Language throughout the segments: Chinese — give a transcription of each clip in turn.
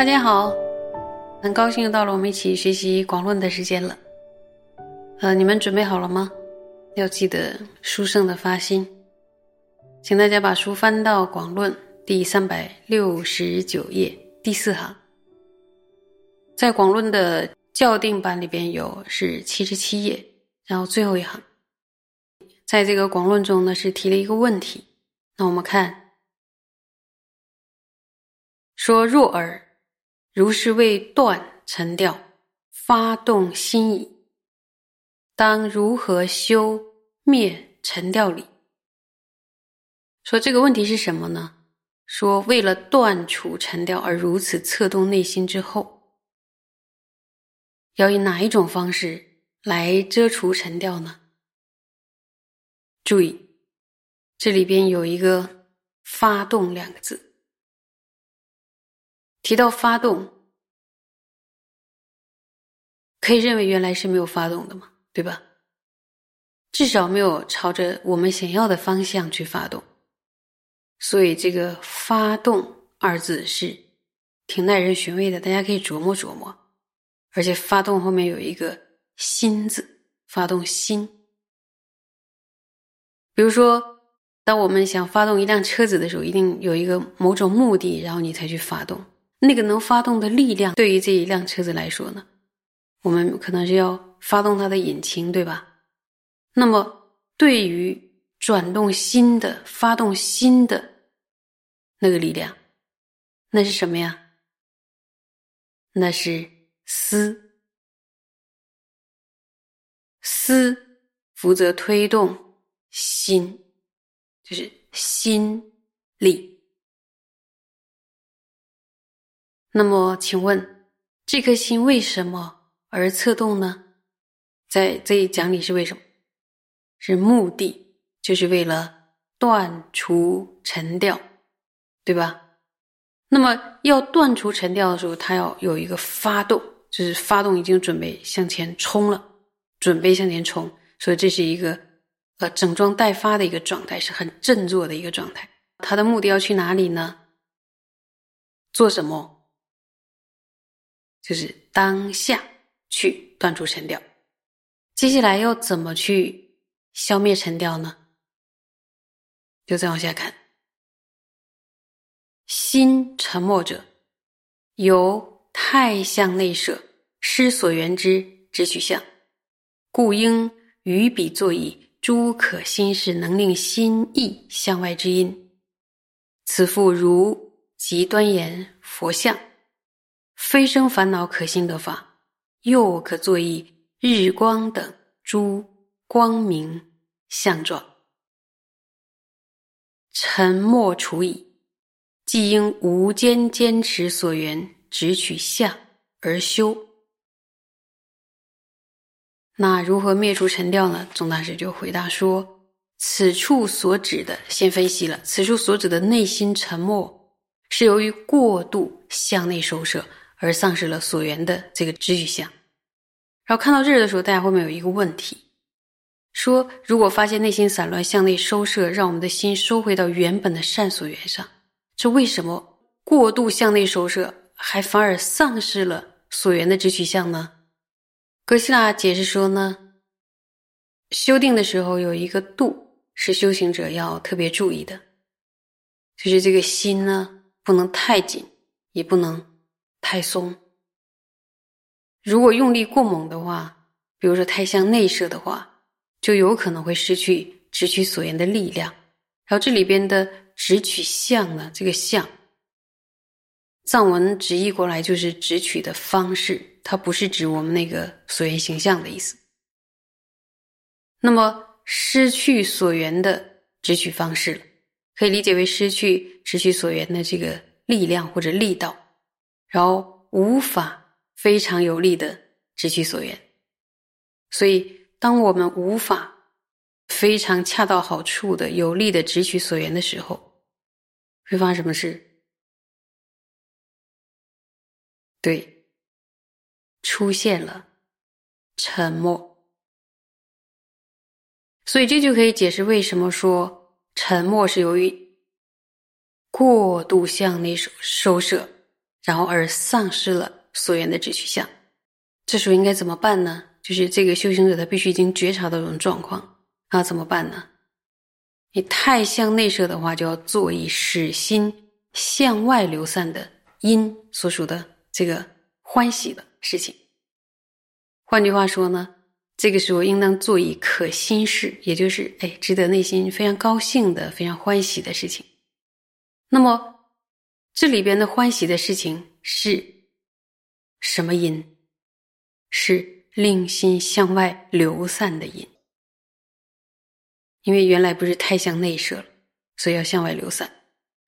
大家好，很高兴又到了我们一起学习广论的时间了。呃，你们准备好了吗？要记得书圣的发心，请大家把书翻到广论第三百六十九页第四行。在广论的校订版里边有是七十七页，然后最后一行，在这个广论中呢是提了一个问题。那我们看，说若尔。如是为断沉掉，发动心矣。当如何修灭沉掉理？说这个问题是什么呢？说为了断除沉掉而如此策动内心之后，要以哪一种方式来遮除沉掉呢？注意，这里边有一个“发动”两个字。提到发动，可以认为原来是没有发动的嘛，对吧？至少没有朝着我们想要的方向去发动，所以这个“发动”二字是挺耐人寻味的，大家可以琢磨琢磨。而且“发动”后面有一个“心”字，发动心。比如说，当我们想发动一辆车子的时候，一定有一个某种目的，然后你才去发动。那个能发动的力量，对于这一辆车子来说呢，我们可能是要发动它的引擎，对吧？那么，对于转动心的、发动心的那个力量，那是什么呀？那是思，思负责推动心，就是心力。那么，请问这颗心为什么而策动呢？在这一讲里是为什么？是目的，就是为了断除尘掉，对吧？那么要断除尘掉的时候，它要有一个发动，就是发动已经准备向前冲了，准备向前冲，所以这是一个呃整装待发的一个状态，是很振作的一个状态。它的目的要去哪里呢？做什么？就是当下去断除尘掉，接下来要怎么去消灭沉掉呢？就再往下看，心沉默者，由太向内摄，失所缘之直取相，故应于彼作以诸可心事，能令心意向外之因。此复如极端言佛像。非生烦恼可心得法，又可作以日光等诸光明相状。沉默除矣，即应无间坚持所缘，直取相而修。那如何灭除沉掉呢？宗大师就回答说：此处所指的，先分析了。此处所指的内心沉默，是由于过度向内收摄。而丧失了所缘的这个知取相，然后看到这儿的时候，大家后面有一个问题，说如果发现内心散乱，向内收摄，让我们的心收回到原本的善所缘上，这为什么过度向内收摄，还反而丧失了所缘的知取相呢？格西拉解释说呢，修定的时候有一个度是修行者要特别注意的，就是这个心呢不能太紧，也不能。太松，如果用力过猛的话，比如说太向内射的话，就有可能会失去直取所言的力量。然后这里边的直取相呢，这个相，藏文直译过来就是直取的方式，它不是指我们那个所缘形象的意思。那么失去所缘的直取方式，可以理解为失去直取所缘的这个力量或者力道。然后无法非常有力的直取所缘，所以当我们无法非常恰到好处的有力的直取所缘的时候，会发生什么事？对，出现了沉默，所以这就可以解释为什么说沉默是由于过度向内收收摄，然后而丧失了所缘的直取向。这时候应该怎么办呢？就是这个修行者他必须已经觉察到这种状况，那怎么办呢？你太向内摄的话，就要做以使心向外流散的因所属的这个欢喜的事情。换句话说呢，这个时候应当做以可心事，也就是哎，值得内心非常高兴的、非常欢喜的事情。那么这里边的欢喜的事情是什么因？是令心向外流散的因。因为原来不是太向内摄了，所以要向外流散。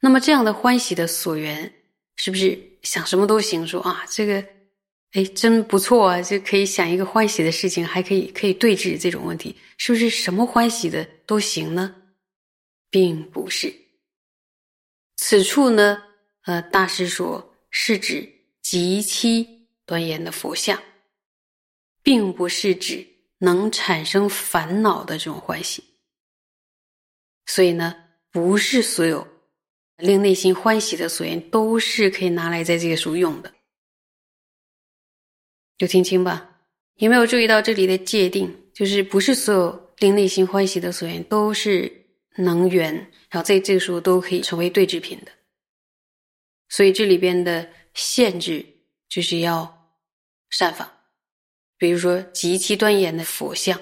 那么这样的欢喜的所缘，是不是想什么都行？说啊，这个。哎，真不错啊！就可以想一个欢喜的事情，还可以可以对峙这种问题，是不是什么欢喜的都行呢？并不是。此处呢，呃，大师说是指极其端严的佛像，并不是指能产生烦恼的这种欢喜。所以呢，不是所有令内心欢喜的所言都是可以拿来在这个书用的。就听清吧，有没有注意到这里的界定？就是不是所有令内心欢喜的所缘都是能源，然后在这个时候都可以成为对制品的。所以这里边的限制就是要善法，比如说极其端严的佛像。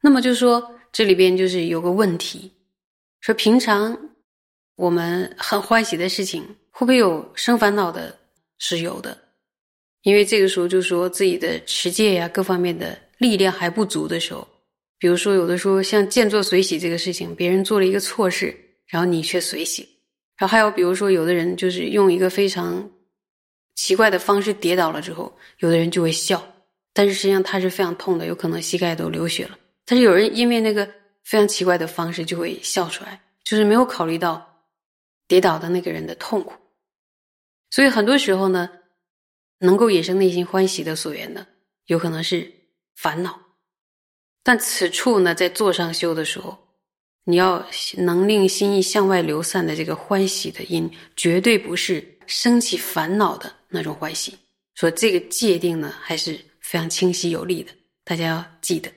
那么就说这里边就是有个问题，说平常我们很欢喜的事情，会不会有生烦恼的？是有的。因为这个时候就说自己的持戒呀，各方面的力量还不足的时候，比如说有的时候像见作随喜这个事情，别人做了一个错事，然后你却随喜；然后还有比如说有的人就是用一个非常奇怪的方式跌倒了之后，有的人就会笑，但是实际上他是非常痛的，有可能膝盖都流血了。但是有人因为那个非常奇怪的方式就会笑出来，就是没有考虑到跌倒的那个人的痛苦。所以很多时候呢。能够引生内心欢喜的所缘的，有可能是烦恼。但此处呢，在座上修的时候，你要能令心意向外流散的这个欢喜的因，绝对不是升起烦恼的那种欢喜。说这个界定呢，还是非常清晰有力的，大家要记得。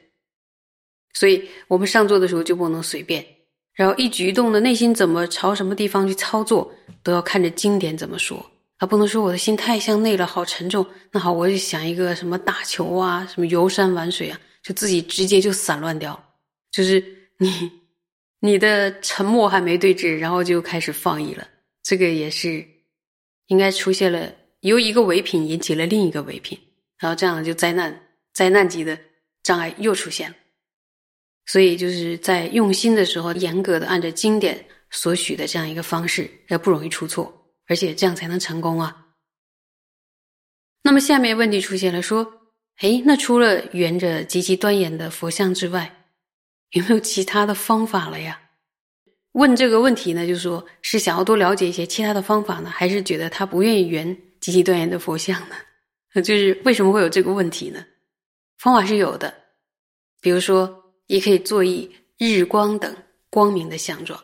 所以我们上座的时候就不能随便，然后一举一动的内心怎么朝什么地方去操作，都要看着经典怎么说。啊不能说我的心太向内了，好沉重。那好，我就想一个什么打球啊，什么游山玩水啊，就自己直接就散乱掉。就是你，你的沉默还没对峙，然后就开始放逸了。这个也是应该出现了，由一个唯品引起了另一个唯品，然后这样就灾难、灾难级的障碍又出现了。所以就是在用心的时候，严格的按照经典所许的这样一个方式，也不容易出错。而且这样才能成功啊。那么下面问题出现了，说：哎，那除了圆着极其端严的佛像之外，有没有其他的方法了呀？问这个问题呢，就是说是想要多了解一些其他的方法呢，还是觉得他不愿意圆极其端严的佛像呢？就是为什么会有这个问题呢？方法是有的，比如说也可以做一日光等光明的相状，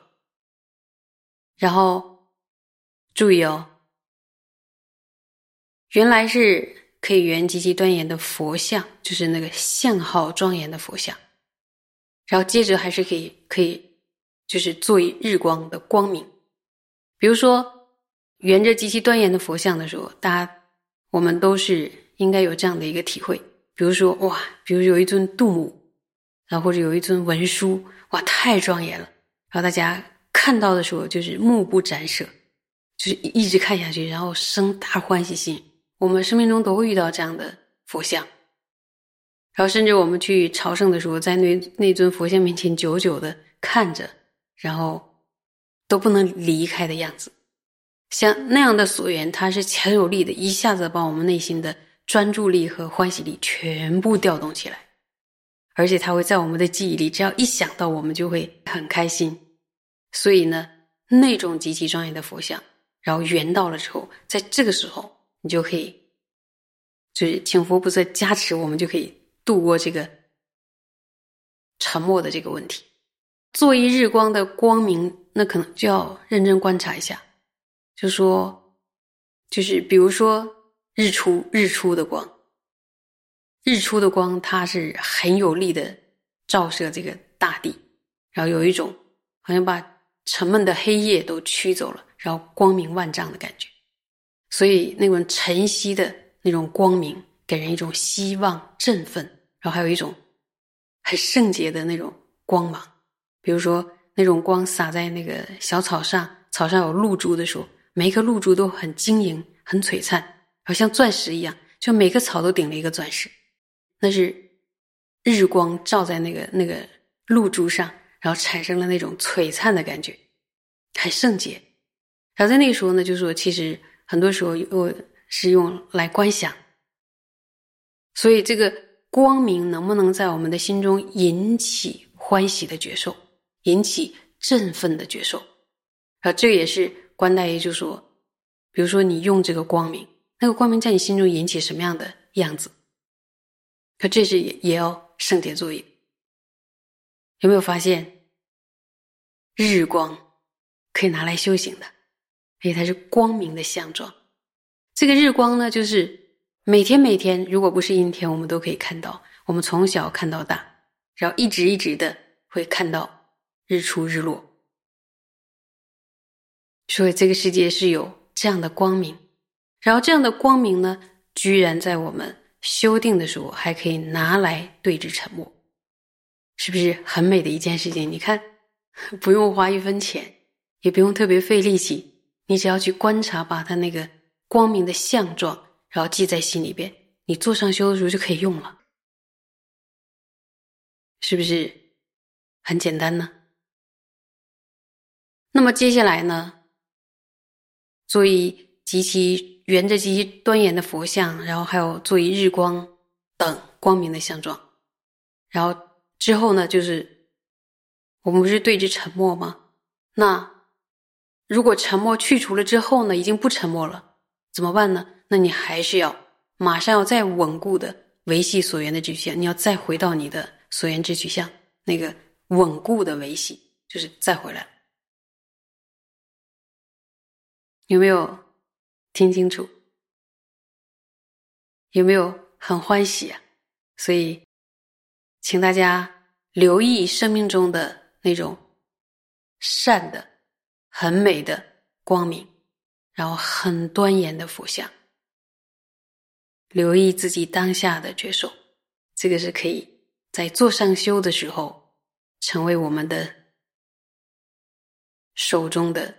然后。注意哦，原来是可以圆极其端严的佛像，就是那个相好庄严的佛像，然后接着还是可以可以，就是作为日光的光明。比如说圆着极其端严的佛像的时候，大家我们都是应该有这样的一个体会。比如说哇，比如有一尊杜母，然后或者有一尊文殊，哇，太庄严了。然后大家看到的时候，就是目不展舍。就是一直看下去，然后生大欢喜心。我们生命中都会遇到这样的佛像，然后甚至我们去朝圣的时候，在那那尊佛像面前久久的看着，然后都不能离开的样子。像那样的所缘，它是强有力的，一下子把我们内心的专注力和欢喜力全部调动起来，而且它会在我们的记忆里，只要一想到，我们就会很开心。所以呢，那种极其庄严的佛像。然后圆到了之后，在这个时候，你就可以就是请佛菩萨加持，我们就可以度过这个沉默的这个问题。做一日光的光明，那可能就要认真观察一下。就说，就是比如说日出，日出的光，日出的光，它是很有力的照射这个大地，然后有一种好像把沉闷的黑夜都驱走了，然后光明万丈的感觉。所以那种晨曦的那种光明，给人一种希望、振奋，然后还有一种很圣洁的那种光芒。比如说那种光洒在那个小草上，草上有露珠的时候。每一颗露珠都很晶莹、很璀璨，好像钻石一样。就每个草都顶了一个钻石，那是日光照在那个那个露珠上，然后产生了那种璀璨的感觉，很圣洁。然后在那个时候呢，就是说其实很多时候我是用来观想，所以这个光明能不能在我们的心中引起欢喜的觉受，引起振奋的觉受？啊，这也是。关大爷就说：“比如说，你用这个光明，那个光明在你心中引起什么样的样子？可这是也也要圣洁作业。有没有发现，日光可以拿来修行的，因为它是光明的相状。这个日光呢，就是每天每天，如果不是阴天，我们都可以看到。我们从小看到大，然后一直一直的会看到日出日落。”所以这个世界是有这样的光明，然后这样的光明呢，居然在我们修订的时候还可以拿来对峙沉默，是不是很美的一件事情？你看，不用花一分钱，也不用特别费力气，你只要去观察，把它那个光明的相状，然后记在心里边，你做上修的时候就可以用了，是不是很简单呢？那么接下来呢？做一极其圆着极其端严的佛像，然后还有做一日光等光明的相状，然后之后呢，就是我们不是对着沉默吗？那如果沉默去除了之后呢，已经不沉默了，怎么办呢？那你还是要马上要再稳固的维系所缘的智取相，你要再回到你的所缘智取相那个稳固的维系，就是再回来。有没有听清楚？有没有很欢喜啊？所以，请大家留意生命中的那种善的、很美的光明，然后很端严的佛像。留意自己当下的觉受，这个是可以在做上修的时候成为我们的手中的。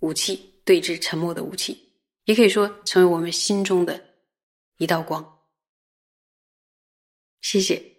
武器对峙沉默的武器，也可以说成为我们心中的一道光。谢谢。